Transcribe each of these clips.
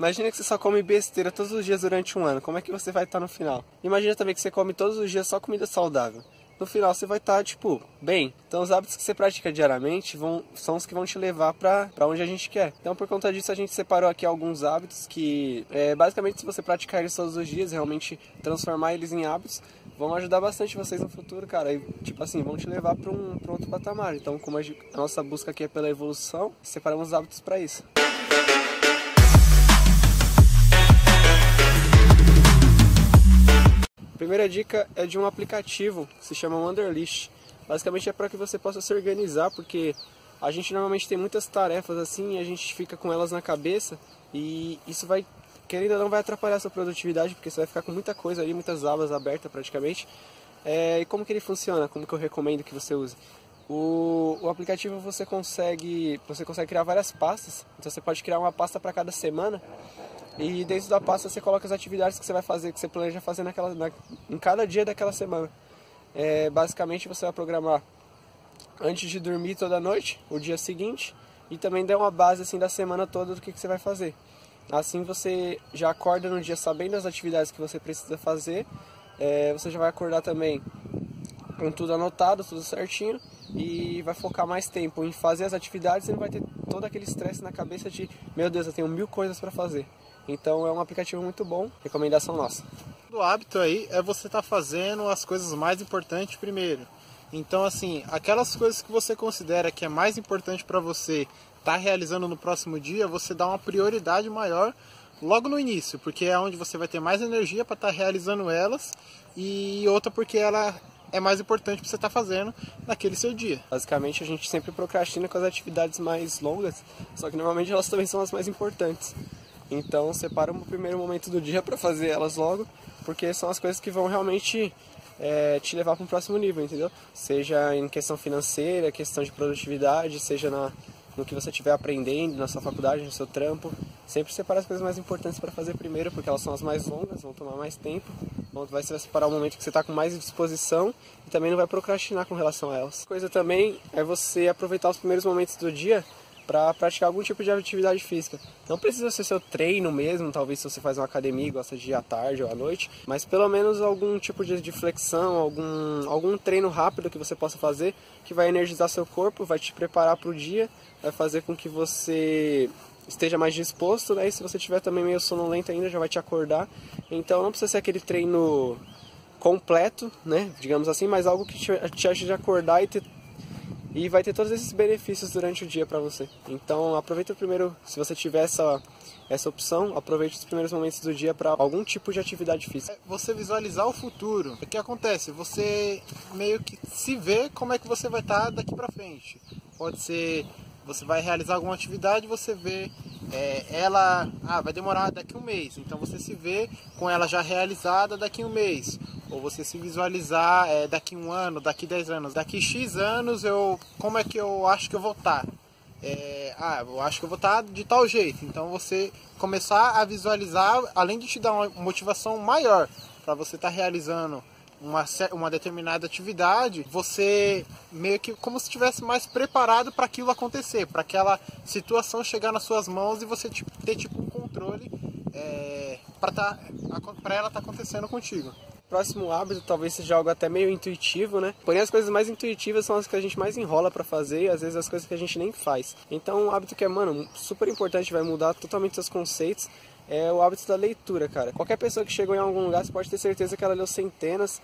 Imagina que você só come besteira todos os dias durante um ano. Como é que você vai estar no final? Imagina também que você come todos os dias só comida saudável. No final você vai estar, tipo, bem. Então os hábitos que você pratica diariamente vão, são os que vão te levar para onde a gente quer. Então por conta disso a gente separou aqui alguns hábitos que, é, basicamente, se você praticar eles todos os dias, realmente transformar eles em hábitos, vão ajudar bastante vocês no futuro, cara. E, tipo assim, vão te levar para um, pra outro patamar. Então, como a, gente, a nossa busca aqui é pela evolução, separamos os hábitos para isso. Primeira dica é de um aplicativo que se chama Wanderlist. Basicamente é para que você possa se organizar, porque a gente normalmente tem muitas tarefas assim e a gente fica com elas na cabeça e isso vai querendo ou não vai atrapalhar a sua produtividade, porque você vai ficar com muita coisa ali, muitas abas abertas praticamente. É, e como que ele funciona? Como que eu recomendo que você use? O, o aplicativo você consegue, você consegue criar várias pastas. Então você pode criar uma pasta para cada semana e dentro da pasta você coloca as atividades que você vai fazer, que você planeja fazer naquela, na, em cada dia daquela semana. É, basicamente você vai programar antes de dormir toda noite, o dia seguinte, e também dá uma base assim da semana toda do que, que você vai fazer. Assim você já acorda no dia sabendo as atividades que você precisa fazer, é, você já vai acordar também com tudo anotado, tudo certinho, e vai focar mais tempo em fazer as atividades e não vai ter todo aquele estresse na cabeça de meu Deus, eu tenho mil coisas para fazer. Então é um aplicativo muito bom, recomendação nossa. O hábito aí é você estar tá fazendo as coisas mais importantes primeiro. Então assim, aquelas coisas que você considera que é mais importante para você estar tá realizando no próximo dia, você dá uma prioridade maior logo no início, porque é onde você vai ter mais energia para estar tá realizando elas e outra porque ela é mais importante para você estar tá fazendo naquele seu dia. Basicamente, a gente sempre procrastina com as atividades mais longas, só que normalmente elas também são as mais importantes. Então separa um primeiro momento do dia para fazer elas logo, porque são as coisas que vão realmente é, te levar para um próximo nível, entendeu? Seja em questão financeira, questão de produtividade, seja na, no que você estiver aprendendo, na sua faculdade, no seu trampo. Sempre separa as coisas mais importantes para fazer primeiro, porque elas são as mais longas, vão tomar mais tempo. Então vai separar o momento que você está com mais disposição e também não vai procrastinar com relação a elas. Coisa também é você aproveitar os primeiros momentos do dia para praticar algum tipo de atividade física. Não precisa ser seu treino mesmo, talvez se você faz uma academia e gosta de ir à tarde ou à noite, mas pelo menos algum tipo de flexão, algum, algum treino rápido que você possa fazer que vai energizar seu corpo, vai te preparar para o dia, vai fazer com que você esteja mais disposto, né? E se você estiver também meio sonolento ainda, já vai te acordar. Então não precisa ser aquele treino completo, né? Digamos assim, mas algo que te, te ajude a acordar e ter e vai ter todos esses benefícios durante o dia para você. Então aproveita primeiro, se você tiver essa, essa opção, aproveite os primeiros momentos do dia para algum tipo de atividade física. Você visualizar o futuro. O que acontece? Você meio que se vê como é que você vai estar tá daqui para frente. Pode ser você vai realizar alguma atividade, você vê é, ela, ah, vai demorar daqui um mês. Então você se vê com ela já realizada daqui um mês ou você se visualizar é, daqui um ano, daqui 10 anos, daqui X anos eu como é que eu acho que eu vou estar? Tá? É, ah, eu acho que eu vou estar tá de tal jeito. Então você começar a visualizar, além de te dar uma motivação maior para você estar tá realizando uma, uma determinada atividade, você meio que como se estivesse mais preparado para aquilo acontecer, para aquela situação chegar nas suas mãos e você tipo, ter tipo um controle é, para tá, ela estar tá acontecendo contigo próximo hábito talvez seja algo até meio intuitivo, né? Porém, as coisas mais intuitivas são as que a gente mais enrola para fazer e às vezes as coisas que a gente nem faz. Então, um hábito que é, mano, super importante, vai mudar totalmente seus conceitos, é o hábito da leitura, cara. Qualquer pessoa que chegou em algum lugar, você pode ter certeza que ela leu centenas,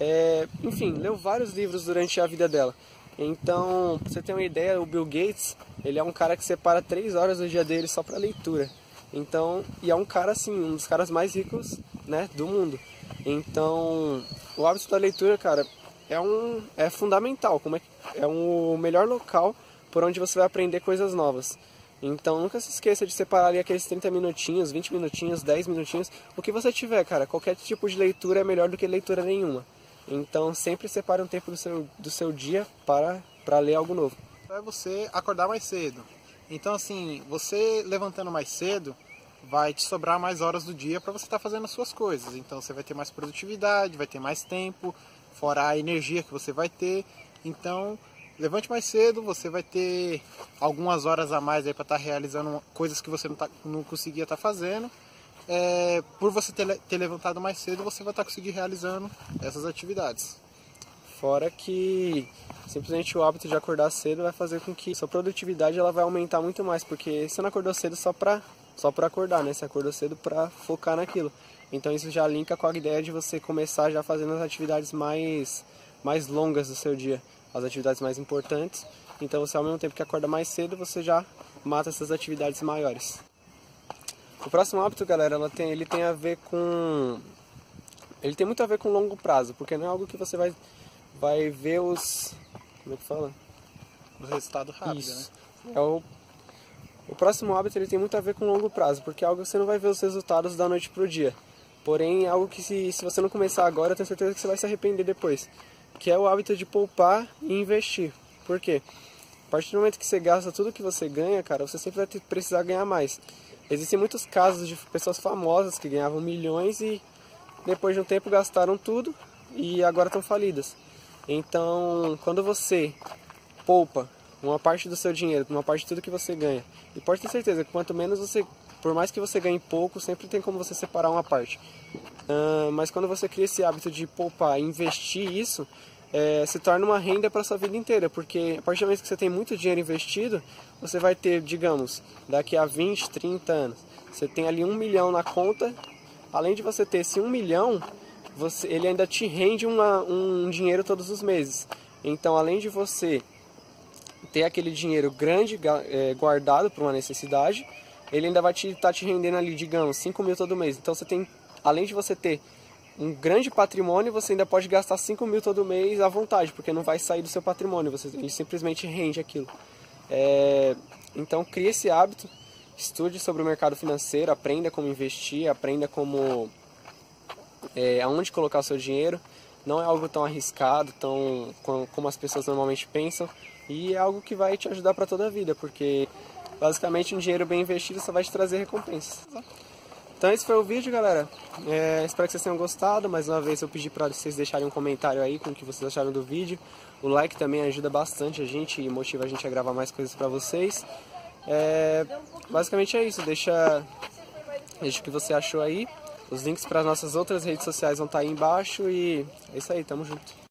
é... enfim, leu vários livros durante a vida dela. Então, pra você ter uma ideia, o Bill Gates, ele é um cara que separa três horas do dia dele só para leitura. Então, e é um cara assim, um dos caras mais ricos, né, do mundo. Então, o hábito da leitura, cara, é um é fundamental, como é é um o melhor local por onde você vai aprender coisas novas. Então, nunca se esqueça de separar ali aqueles 30 minutinhos, 20 minutinhos, 10 minutinhos, o que você tiver, cara. Qualquer tipo de leitura é melhor do que leitura nenhuma. Então, sempre separe um tempo do seu, do seu dia para, para ler algo novo. É você acordar mais cedo. Então, assim, você levantando mais cedo, vai te sobrar mais horas do dia para você estar tá fazendo as suas coisas. Então você vai ter mais produtividade, vai ter mais tempo, fora a energia que você vai ter. Então levante mais cedo, você vai ter algumas horas a mais aí para estar tá realizando coisas que você não, tá, não conseguia estar tá fazendo. É, por você ter, ter, levantado mais cedo, você vai estar tá conseguindo realizando essas atividades. Fora que simplesmente o hábito de acordar cedo vai fazer com que sua produtividade ela vai aumentar muito mais, porque você não acordou cedo só para só para acordar, né? Você acordou cedo para focar naquilo. Então isso já linka com a ideia de você começar já fazendo as atividades mais mais longas do seu dia, as atividades mais importantes. Então você ao mesmo tempo que acorda mais cedo, você já mata essas atividades maiores. O próximo hábito, galera, ela tem, ele tem a ver com ele tem muito a ver com longo prazo, porque não é algo que você vai vai ver os. Como é que fala? O resultado rápido, Isso. né? É o, o próximo hábito ele tem muito a ver com longo prazo, porque é algo que você não vai ver os resultados da noite pro dia. Porém, é algo que se, se você não começar agora, eu tenho certeza que você vai se arrepender depois. Que é o hábito de poupar e investir. Por quê? A partir do momento que você gasta tudo que você ganha, cara, você sempre vai ter, precisar ganhar mais. Existem muitos casos de pessoas famosas que ganhavam milhões e depois de um tempo gastaram tudo e agora estão falidas. Então, quando você poupa uma parte do seu dinheiro, uma parte de tudo que você ganha, e pode ter certeza que quanto menos você, por mais que você ganhe pouco, sempre tem como você separar uma parte. Uh, mas quando você cria esse hábito de poupar, investir isso, é, se torna uma renda para sua vida inteira, porque a partir do momento que você tem muito dinheiro investido, você vai ter, digamos, daqui a 20, 30 anos, você tem ali um milhão na conta, além de você ter esse um milhão, você, ele ainda te rende uma, um dinheiro todos os meses. Então, além de você ter aquele dinheiro grande é, guardado para uma necessidade, ele ainda vai te estar tá te rendendo ali, digamos, 5 mil todo mês. Então, você tem, além de você ter um grande patrimônio, você ainda pode gastar 5 mil todo mês à vontade, porque não vai sair do seu patrimônio, você, ele simplesmente rende aquilo. É, então, crie esse hábito, estude sobre o mercado financeiro, aprenda como investir, aprenda como é, aonde colocar o seu dinheiro. Não é algo tão arriscado, tão como as pessoas normalmente pensam, e é algo que vai te ajudar para toda a vida, porque basicamente um dinheiro bem investido só vai te trazer recompensas. Então esse foi o vídeo, galera. É, espero que vocês tenham gostado. Mais uma vez eu pedi para vocês deixarem um comentário aí com o que vocês acharam do vídeo. O like também ajuda bastante a gente e motiva a gente a gravar mais coisas para vocês. É, basicamente é isso. Deixa, deixa o que você achou aí. Os links para as nossas outras redes sociais vão estar tá aí embaixo e é isso aí, tamo junto.